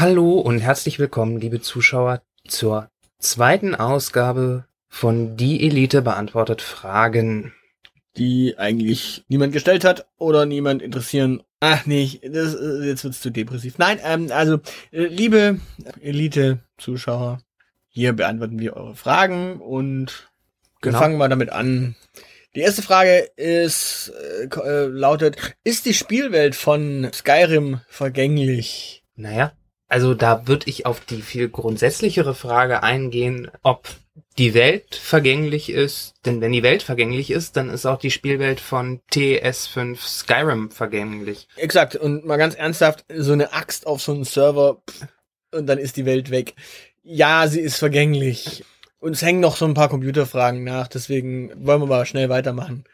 Hallo und herzlich willkommen, liebe Zuschauer, zur zweiten Ausgabe von Die Elite beantwortet Fragen. die eigentlich niemand gestellt hat oder niemand interessieren. Ach nee, das, äh, jetzt wird's zu depressiv. Nein, ähm, also äh, liebe Elite-Zuschauer, hier beantworten wir eure Fragen und wir Genau. fangen mal damit an. Die erste Frage ist äh, äh, lautet: Ist die Spielwelt von Skyrim vergänglich? Naja, also da würde ich auf die viel grundsätzlichere Frage eingehen, ob die Welt vergänglich ist. Denn wenn die Welt vergänglich ist, dann ist auch die Spielwelt von TS5 Skyrim vergänglich. Exakt. Und mal ganz ernsthaft, so eine Axt auf so einen Server pff, und dann ist die Welt weg. Ja, sie ist vergänglich. Uns hängen noch so ein paar Computerfragen nach, deswegen wollen wir mal schnell weitermachen.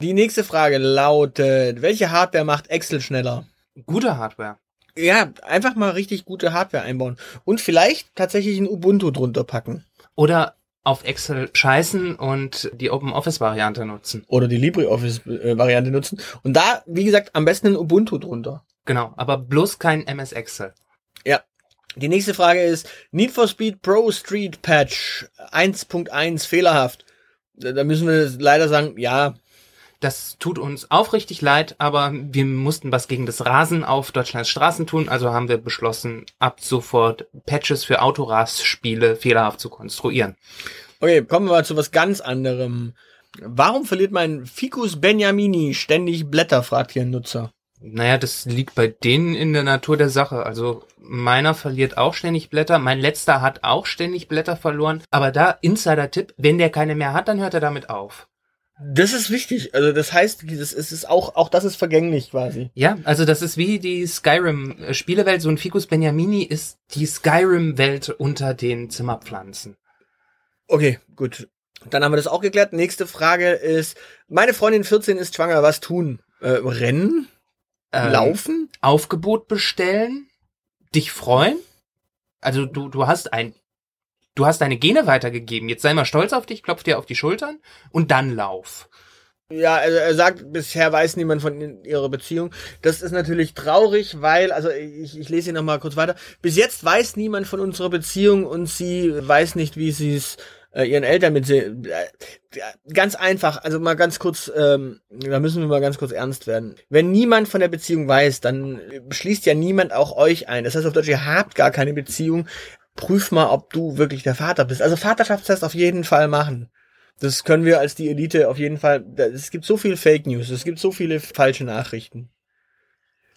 Die nächste Frage lautet, welche Hardware macht Excel schneller? Gute Hardware. Ja, einfach mal richtig gute Hardware einbauen. Und vielleicht tatsächlich ein Ubuntu drunter packen. Oder auf Excel scheißen und die OpenOffice-Variante nutzen. Oder die LibreOffice-Variante nutzen. Und da, wie gesagt, am besten ein Ubuntu drunter. Genau, aber bloß kein MS Excel. Die nächste Frage ist Need for Speed Pro Street Patch 1.1 fehlerhaft. Da müssen wir leider sagen, ja, Das tut uns aufrichtig leid, aber wir mussten was gegen das Rasen auf Deutschlands Straßen tun, also haben wir beschlossen, ab sofort Patches für Autoras-Spiele fehlerhaft zu konstruieren. okay, kommen wir mal zu was ganz anderem. Warum verliert mein Ficus Benjamini ständig Blätter, fragt hier ein Nutzer. Naja, das liegt bei denen in der Natur der Sache. Also meiner verliert auch ständig Blätter, mein letzter hat auch ständig Blätter verloren, aber da Insider-Tipp, wenn der keine mehr hat, dann hört er damit auf. Das ist wichtig. Also das heißt, das ist, ist auch, auch das ist vergänglich quasi. Ja, also das ist wie die Skyrim-Spielewelt. So ein Ficus Beniamini ist die Skyrim-Welt unter den Zimmerpflanzen. Okay, gut. Dann haben wir das auch geklärt. Nächste Frage ist, meine Freundin 14 ist schwanger, was tun? Äh, rennen? Ähm, Laufen? Aufgebot bestellen, dich freuen. Also du, du hast ein, du hast deine Gene weitergegeben. Jetzt sei mal stolz auf dich, klopf dir auf die Schultern und dann lauf. Ja, er sagt, bisher weiß niemand von ihrer Beziehung. Das ist natürlich traurig, weil, also ich, ich lese hier nochmal kurz weiter. Bis jetzt weiß niemand von unserer Beziehung und sie weiß nicht, wie sie es äh, ihren Eltern mit äh, ganz einfach, also mal ganz kurz, ähm, da müssen wir mal ganz kurz ernst werden. Wenn niemand von der Beziehung weiß, dann schließt ja niemand auch euch ein. Das heißt auf Deutsch, ihr habt gar keine Beziehung. Prüf mal, ob du wirklich der Vater bist. Also Vaterschaftstest auf jeden Fall machen. Das können wir als die Elite auf jeden Fall. Es gibt so viel Fake News, es gibt so viele falsche Nachrichten.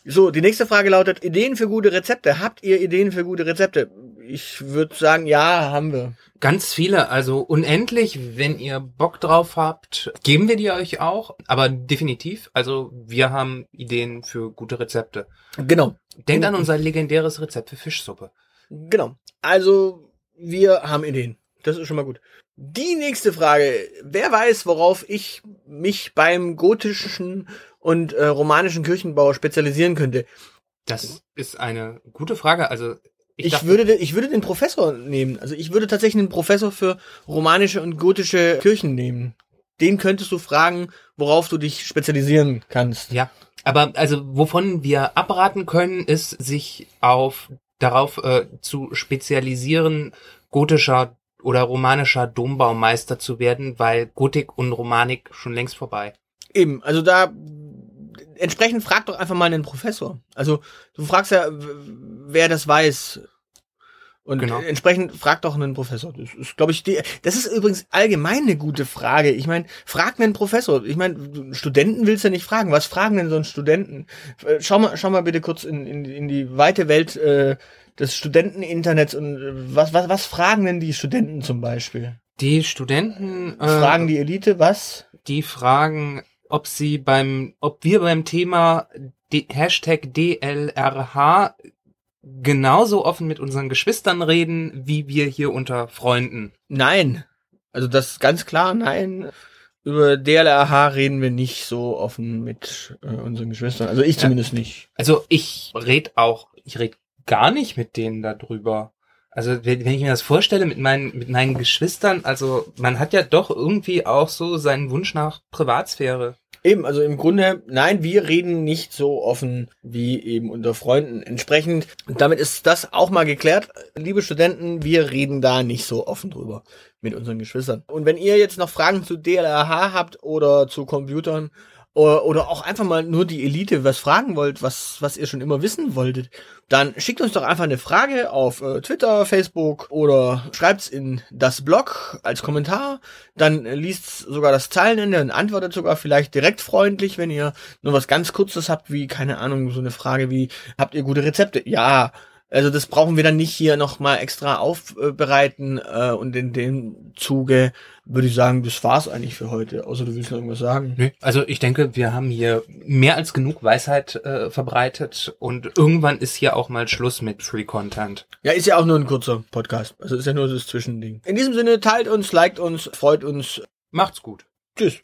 So, die nächste Frage lautet: Ideen für gute Rezepte. Habt ihr Ideen für gute Rezepte? Ich würde sagen, ja, haben wir. Ganz viele, also unendlich. Wenn ihr Bock drauf habt, geben wir die euch auch. Aber definitiv, also wir haben Ideen für gute Rezepte. Genau, Denkt an unser legendäres Rezept für Fischsuppe. Genau. Also, wir haben Ideen. Das ist schon mal gut. Die nächste Frage: Wer weiß, worauf ich mich beim gotischen und äh, romanischen Kirchenbau spezialisieren könnte? Das ist eine gute Frage. Also ich, Ich, dachte, würde, de- ich würde den Professor nehmen. Also ich würde tatsächlich einen Professor für romanische und gotische Kirchen nehmen. Den könntest du fragen, worauf du dich spezialisieren kannst. Ja, aber also wovon wir abraten können, ist sich auf darauf äh, zu spezialisieren, gotischer oder romanischer Dombaumeister zu werden, weil Gotik und Romanik schon längst vorbei. Eben, also da entsprechend frag doch einfach mal einen Professor. Also du fragst ja, wer das weiß. Und Genau. entsprechend frag doch einen Professor. Das ist, glaube ich, die, das ist übrigens allgemein eine gute Frage. Ich meine, frag einen Professor. Ich meine, Studenten willst du nicht fragen. Was fragen denn so einen Studenten? Äh, Schau mal, schau mal bitte kurz in, in, in die weite Welt äh, des Studenteninternets und äh, was, was, was fragen denn die Studenten zum Beispiel? Die Studenten äh, Fragen die Elite was? die fragen, ob sie beim, ob wir beim Thema D Hashtag DLRH genauso offen mit unseren Geschwistern reden, wie wir hier unter Freunden. Nein. Also das ist ganz klar, nein. Über DLRH reden wir nicht so offen mit äh, unseren Geschwistern. Also ich zumindest nicht. Also ich red auch, ich red gar nicht mit denen darüber. Also wenn, wenn ich mir das vorstelle mit meinen, mit meinen Geschwistern, also man hat ja doch irgendwie auch so seinen Wunsch nach Privatsphäre. Eben, also im Grunde, nein, wir reden nicht so offen wie eben unter Freunden. Entsprechend, damit ist das auch mal geklärt. Liebe Studenten, wir reden da nicht so offen drüber mit unseren Geschwistern. Und wenn ihr jetzt noch Fragen zu DLRH habt oder zu Computern oder auch einfach mal nur die Elite was fragen wollt, was, was ihr schon immer wissen wolltet, dann schickt uns doch einfach eine Frage auf äh, Twitter, Facebook oder schreibt's in das Blog als Kommentar. Dann liest sogar das Zeilenende und antwortet sogar vielleicht direkt freundlich, wenn ihr nur was ganz Kurzes habt, wie, keine Ahnung, so eine Frage wie, habt ihr gute Rezepte? Ja, also das brauchen wir dann nicht hier nochmal extra aufbereiten äh, und in dem Zuge würde ich sagen, das war's eigentlich für heute. Außer du willst noch irgendwas sagen. Nee, also ich denke, wir haben hier mehr als genug Weisheit äh, verbreitet und irgendwann ist hier auch mal Schluss mit Free Content. Ja, ist ja auch nur ein kurzer Podcast. Also ist ja nur das Zwischending. In diesem Sinne, teilt uns, liked uns, freut uns. Macht's gut. Tschüss.